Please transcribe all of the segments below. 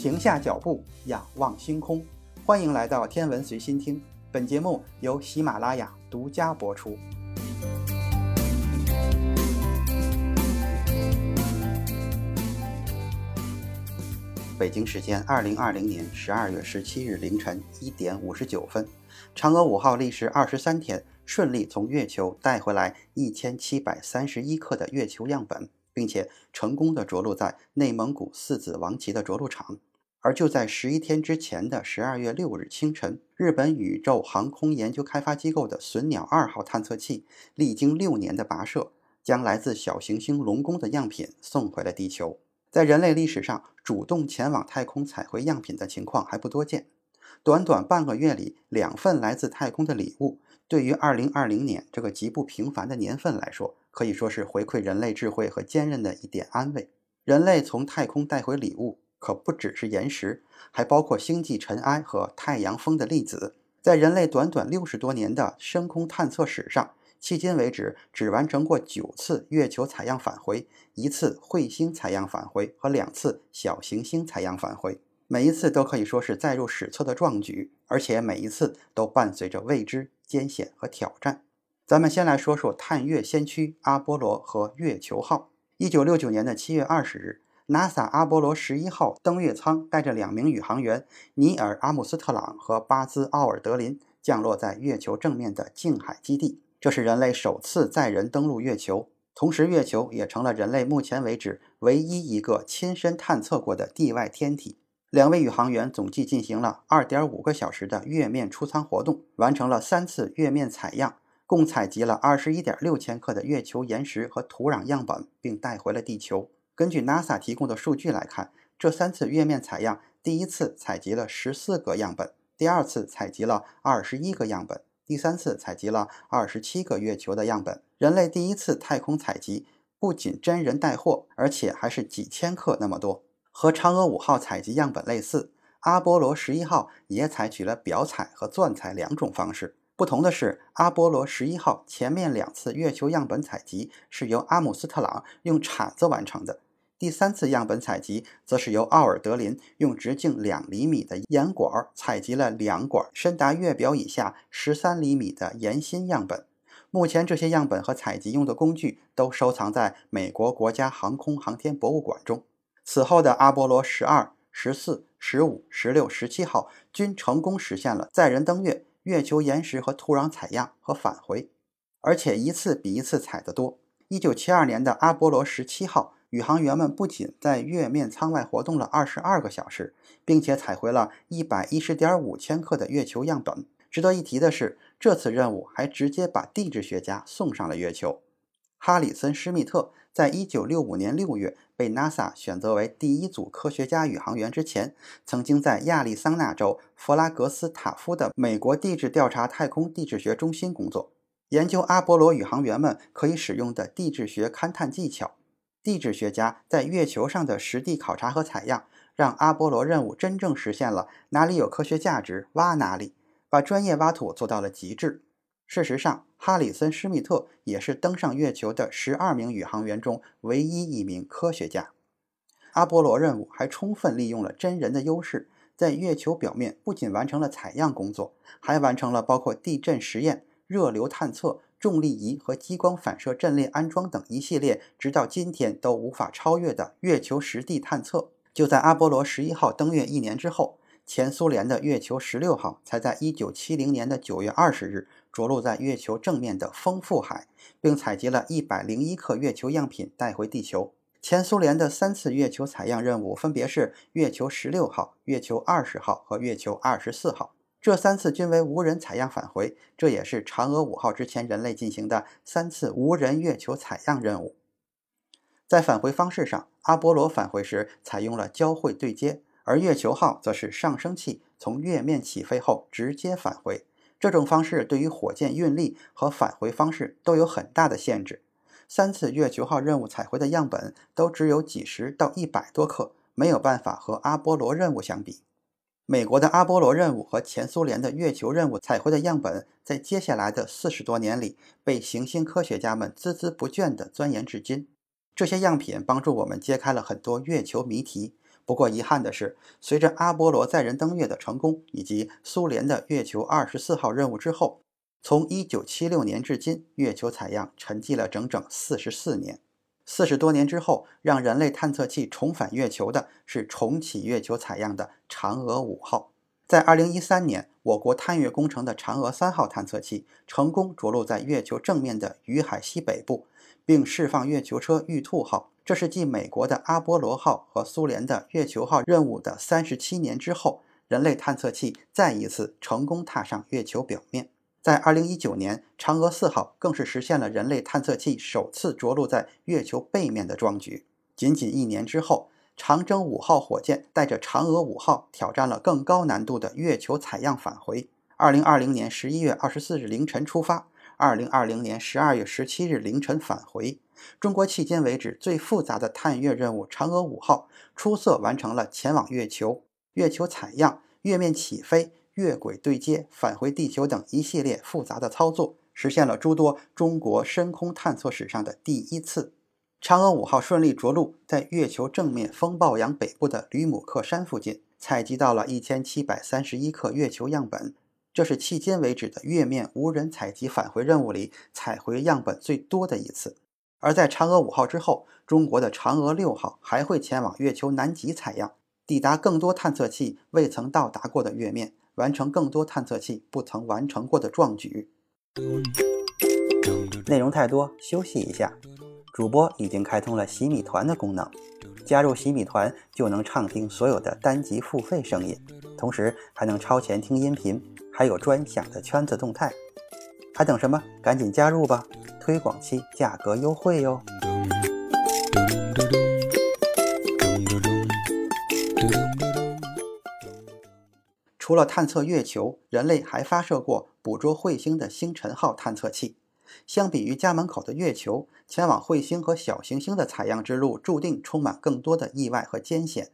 停下脚步，仰望星空。欢迎来到天文随心听，本节目由喜马拉雅独家播出。北京时间二零二零年十二月十七日凌晨一点五十九分，嫦娥五号历时二十三天，顺利从月球带回来一千七百三十一克的月球样本，并且成功的着陆在内蒙古四子王旗的着陆场。而就在十一天之前的十二月六日清晨，日本宇宙航空研究开发机构的隼鸟二号探测器历经六年的跋涉，将来自小行星龙宫的样品送回了地球。在人类历史上，主动前往太空采回样品的情况还不多见。短短半个月里，两份来自太空的礼物，对于2020年这个极不平凡的年份来说，可以说是回馈人类智慧和坚韧的一点安慰。人类从太空带回礼物，可不只是岩石，还包括星际尘埃和太阳风的粒子。在人类短短六十多年的深空探测史上，迄今为止，只完成过九次月球采样返回，一次彗星采样返回和两次小行星采样返回。每一次都可以说是载入史册的壮举，而且每一次都伴随着未知、艰险和挑战。咱们先来说说探月先驱阿波罗和月球号。一九六九年的七月二十日，NASA 阿波罗十一号登月舱带着两名宇航员尼尔·阿姆斯特朗和巴兹·奥尔德林降落在月球正面的近海基地。这是人类首次载人登陆月球，同时月球也成了人类目前为止唯一一个亲身探测过的地外天体。两位宇航员总计进行了二点五个小时的月面出舱活动，完成了三次月面采样，共采集了二十一点六千克的月球岩石和土壤样本，并带回了地球。根据 NASA 提供的数据来看，这三次月面采样，第一次采集了十四个样本，第二次采集了二十一个样本。第三次采集了二十七个月球的样本。人类第一次太空采集不仅真人带货，而且还是几千克那么多。和嫦娥五号采集样本类似，阿波罗十一号也采取了表采和钻采两种方式。不同的是，阿波罗十一号前面两次月球样本采集是由阿姆斯特朗用铲子完成的。第三次样本采集，则是由奥尔德林用直径两厘米的岩管采集了两管深达月表以下十三厘米的岩芯样本。目前，这些样本和采集用的工具都收藏在美国国家航空航天博物馆中。此后的阿波罗十二、十四、十五、十六、十七号均成功实现了载人登月、月球岩石和土壤采样和返回，而且一次比一次采得多。一九七二年的阿波罗十七号。宇航员们不仅在月面舱外活动了二十二个小时，并且采回了一百一十点五千克的月球样本。值得一提的是，这次任务还直接把地质学家送上了月球。哈里森·施密特在一九六五年六月被 NASA 选择为第一组科学家宇航员之前，曾经在亚利桑那州弗拉格斯塔夫的美国地质调查太空地质学中心工作，研究阿波罗宇航员们可以使用的地质学勘探技巧。地质学家在月球上的实地考察和采样，让阿波罗任务真正实现了哪里有科学价值挖哪里，把专业挖土做到了极致。事实上，哈里森·施密特也是登上月球的十二名宇航员中唯一一名科学家。阿波罗任务还充分利用了真人的优势，在月球表面不仅完成了采样工作，还完成了包括地震实验、热流探测。重力仪和激光反射阵列安装等一系列，直到今天都无法超越的月球实地探测。就在阿波罗十一号登月一年之后，前苏联的月球十六号才在一九七零年的九月二十日着陆在月球正面的丰富海，并采集了一百零一克月球样品带回地球。前苏联的三次月球采样任务分别是月球十六号、月球二十号和月球二十四号。这三次均为无人采样返回，这也是嫦娥五号之前人类进行的三次无人月球采样任务。在返回方式上，阿波罗返回时采用了交会对接，而月球号则是上升器从月面起飞后直接返回。这种方式对于火箭运力和返回方式都有很大的限制。三次月球号任务采回的样本都只有几十到一百多克，没有办法和阿波罗任务相比。美国的阿波罗任务和前苏联的月球任务采回的样本，在接下来的四十多年里，被行星科学家们孜孜不倦地钻研至今。这些样品帮助我们揭开了很多月球谜题，不过遗憾的是，随着阿波罗载人登月的成功以及苏联的月球二十四号任务之后，从一九七六年至今，月球采样沉寂了整整四十四年。四十多年之后，让人类探测器重返月球的是重启月球采样的嫦娥五号。在二零一三年，我国探月工程的嫦娥三号探测器成功着陆在月球正面的雨海西北部，并释放月球车玉兔号。这是继美国的阿波罗号和苏联的月球号任务的三十七年之后，人类探测器再一次成功踏上月球表面。在二零一九年，嫦娥四号更是实现了人类探测器首次着陆在月球背面的壮举。仅仅一年之后，长征五号火箭带着嫦娥五号挑战了更高难度的月球采样返回。二零二零年十一月二十四日凌晨出发，二零二零年十二月十七日凌晨返回。中国迄今为止最复杂的探月任务“嫦娥五号”出色完成了前往月球、月球采样、月面起飞、月轨对接、返回地球等一系列复杂的操作，实现了诸多中国深空探测史上的第一次。嫦娥五号顺利着陆，在月球正面风暴洋北部的吕姆克山附近，采集到了一千七百三十一克月球样本，这是迄今为止的月面无人采集返回任务里采回样本最多的一次。而在嫦娥五号之后，中国的嫦娥六号还会前往月球南极采样，抵达更多探测器未曾到达过的月面，完成更多探测器不曾完成过的壮举。内容太多，休息一下。主播已经开通了洗米团的功能，加入洗米团就能畅听所有的单集付费声音，同时还能超前听音频，还有专享的圈子动态。还等什么？赶紧加入吧！推广期价格优惠哟。除了探测月球，人类还发射过捕捉彗星的星辰号探测器。相比于家门口的月球，前往彗星和小行星的采样之路注定充满更多的意外和艰险。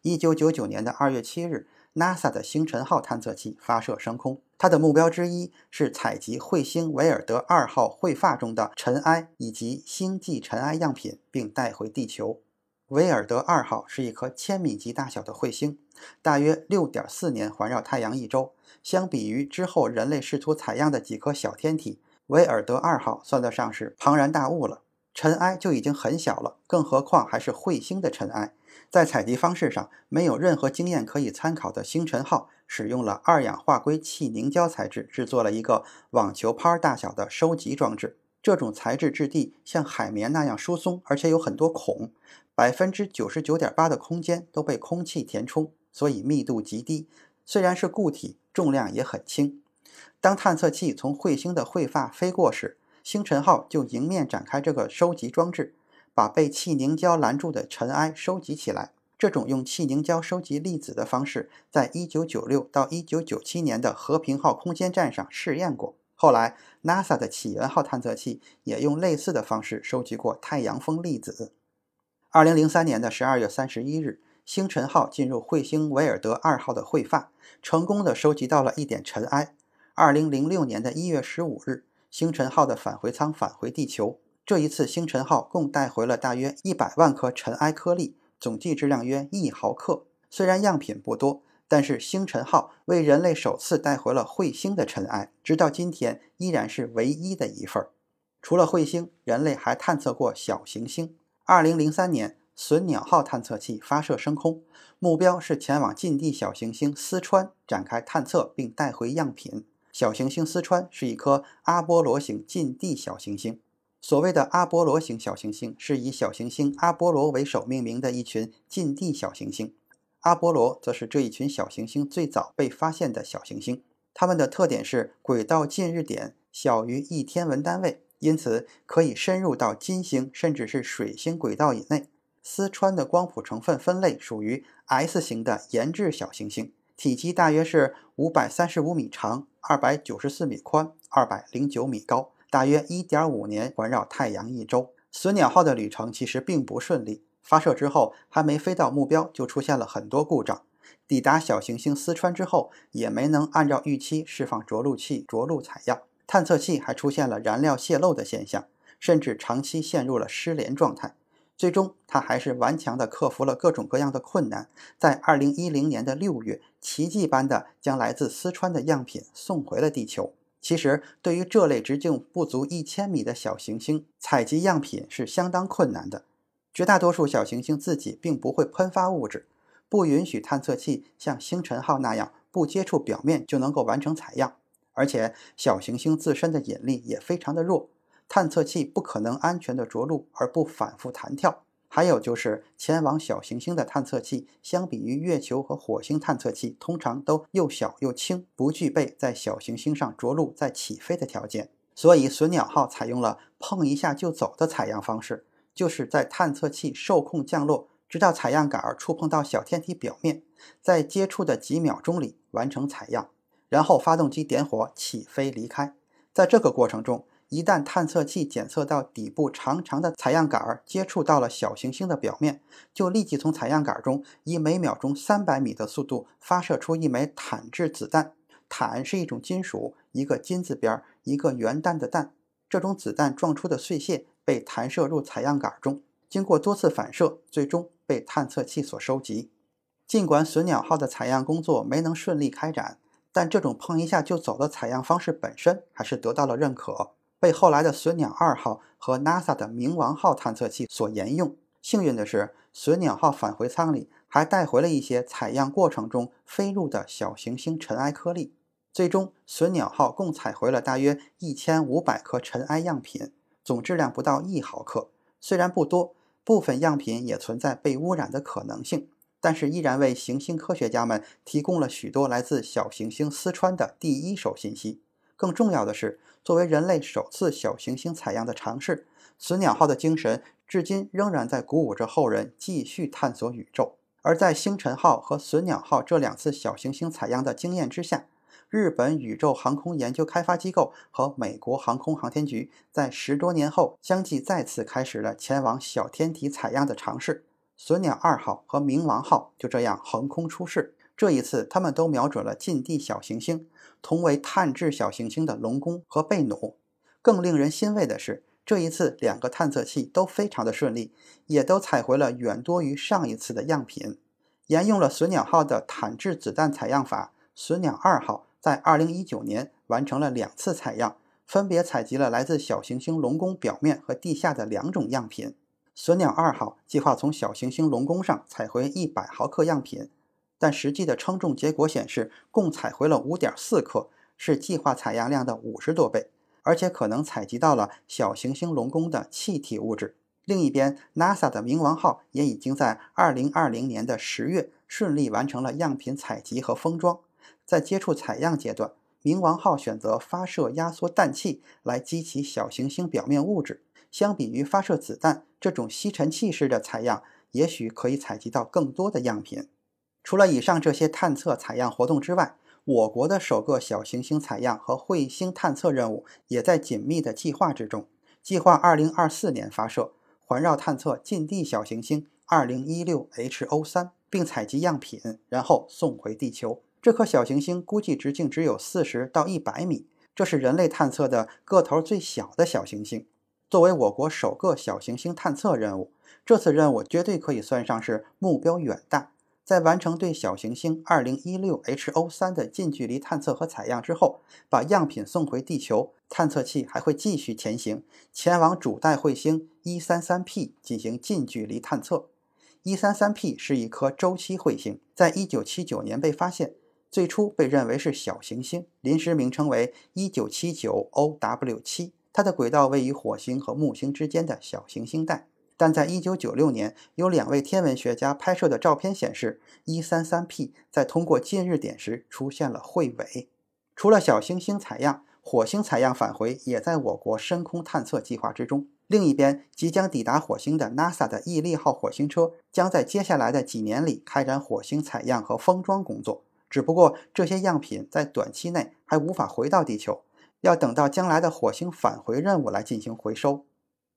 一九九九年的二月七日。NASA 的星辰号探测器发射升空，它的目标之一是采集彗星韦尔德二号彗发中的尘埃以及星际尘埃样品，并带回地球。韦尔德二号是一颗千米级大小的彗星，大约六点四年环绕太阳一周。相比于之后人类试图采样的几颗小天体，韦尔德二号算得上是庞然大物了。尘埃就已经很小了，更何况还是彗星的尘埃。在采集方式上，没有任何经验可以参考的星辰号，使用了二氧化硅气凝胶材质制作了一个网球拍大小的收集装置。这种材质质地像海绵那样疏松，而且有很多孔，百分之九十九点八的空间都被空气填充，所以密度极低。虽然是固体，重量也很轻。当探测器从彗星的彗发飞过时，星辰号就迎面展开这个收集装置。把被气凝胶拦住的尘埃收集起来。这种用气凝胶收集粒子的方式，在1996到1997年的和平号空间站上试验过。后来，NASA 的起源号探测器也用类似的方式收集过太阳风粒子。2003年的12月31日，星辰号进入彗星韦尔德二号的彗发，成功的收集到了一点尘埃。2006年的1月15日，星辰号的返回舱返回地球。这一次，星辰号共带回了大约一百万颗尘埃颗粒，总计质量约一毫克。虽然样品不多，但是星辰号为人类首次带回了彗星的尘埃，直到今天依然是唯一的一份儿。除了彗星，人类还探测过小行星。二零零三年，隼鸟号探测器发射升空，目标是前往近地小行星思川展开探测，并带回样品。小行星思川是一颗阿波罗型近地小行星。所谓的阿波罗型小行星是以小行星阿波罗为首命名的一群近地小行星，阿波罗则是这一群小行星最早被发现的小行星。它们的特点是轨道近日点小于一天文单位，因此可以深入到金星甚至是水星轨道以内。四川的光谱成分分类属于 S 型的研制小行星，体积大约是五百三十五米长，二百九十四米宽，二百零九米高。大约一点五年环绕太阳一周，隼鸟号的旅程其实并不顺利。发射之后还没飞到目标，就出现了很多故障。抵达小行星四川之后，也没能按照预期释放着陆器着陆采样。探测器还出现了燃料泄漏的现象，甚至长期陷入了失联状态。最终，他还是顽强地克服了各种各样的困难，在2010年的六月，奇迹般地将来自四川的样品送回了地球。其实，对于这类直径不足一千米的小行星，采集样品是相当困难的。绝大多数小行星自己并不会喷发物质，不允许探测器像星辰号那样不接触表面就能够完成采样。而且，小行星自身的引力也非常的弱，探测器不可能安全的着陆而不反复弹跳。还有就是前往小行星的探测器，相比于月球和火星探测器，通常都又小又轻，不具备在小行星上着陆再起飞的条件。所以，隼鸟号采用了碰一下就走的采样方式，就是在探测器受控降落，直到采样杆触碰到小天体表面，在接触的几秒钟里完成采样，然后发动机点火起飞离开。在这个过程中，一旦探测器检测到底部长长的采样杆儿接触到了小行星的表面，就立即从采样杆中以每秒钟三百米的速度发射出一枚坦质子弹。坦是一种金属，一个金字边，一个圆弹的弹。这种子弹撞出的碎屑被弹射入采样杆中，经过多次反射，最终被探测器所收集。尽管隼鸟号的采样工作没能顺利开展，但这种碰一下就走的采样方式本身还是得到了认可。被后来的隼鸟二号和 NASA 的冥王号探测器所沿用。幸运的是，隼鸟号返回舱里还带回了一些采样过程中飞入的小行星尘埃颗粒。最终，隼鸟号共采回了大约一千五百颗尘埃样品，总质量不到一毫克。虽然不多，部分样品也存在被污染的可能性，但是依然为行星科学家们提供了许多来自小行星四川的第一手信息。更重要的是，作为人类首次小行星采样的尝试，隼鸟号的精神至今仍然在鼓舞着后人继续探索宇宙。而在星辰号和隼鸟号这两次小行星采样的经验之下，日本宇宙航空研究开发机构和美国航空航天局在十多年后相继再次开始了前往小天体采样的尝试。隼鸟二号和冥王号就这样横空出世。这一次，他们都瞄准了近地小行星，同为碳质小行星的龙宫和贝努。更令人欣慰的是，这一次两个探测器都非常的顺利，也都采回了远多于上一次的样品。沿用了隼鸟号的坦质子弹采样法，隼鸟二号在2019年完成了两次采样，分别采集了来自小行星龙宫表面和地下的两种样品。隼鸟二号计划从小行星龙宫上采回100毫克样品。但实际的称重结果显示，共采回了五点四克，是计划采样量的五十多倍，而且可能采集到了小行星龙宫的气体物质。另一边，NASA 的冥王号也已经在二零二零年的十月顺利完成了样品采集和封装。在接触采样阶段，冥王号选择发射压缩氮气来激起小行星表面物质，相比于发射子弹这种吸尘器式的采样，也许可以采集到更多的样品。除了以上这些探测采样活动之外，我国的首个小行星采样和彗星探测任务也在紧密的计划之中。计划2024年发射，环绕探测近地小行星 2016HO3，并采集样品，然后送回地球。这颗小行星估计直径只有40到100米，这是人类探测的个头最小的小行星。作为我国首个小行星探测任务，这次任务绝对可以算上是目标远大。在完成对小行星 2016HO3 的近距离探测和采样之后，把样品送回地球，探测器还会继续前行，前往主带彗星 133P 进行近距离探测。133P 是一颗周期彗星，在1979年被发现，最初被认为是小行星，临时名称为 1979OW7，它的轨道位于火星和木星之间的小行星带。但在1996年，有两位天文学家拍摄的照片显示，133P 在通过近日点时出现了彗尾。除了小行星采样，火星采样返回也在我国深空探测计划之中。另一边，即将抵达火星的 NASA 的毅力号火星车将在接下来的几年里开展火星采样和封装工作。只不过，这些样品在短期内还无法回到地球，要等到将来的火星返回任务来进行回收。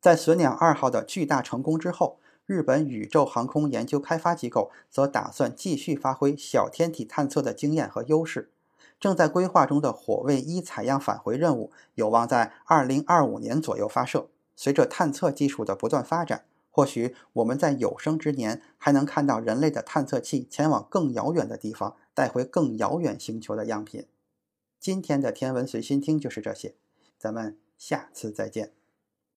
在隼鸟二号的巨大成功之后，日本宇宙航空研究开发机构则打算继续发挥小天体探测的经验和优势。正在规划中的火卫一采样返回任务有望在2025年左右发射。随着探测技术的不断发展，或许我们在有生之年还能看到人类的探测器前往更遥远的地方，带回更遥远星球的样品。今天的天文随心听就是这些，咱们下次再见。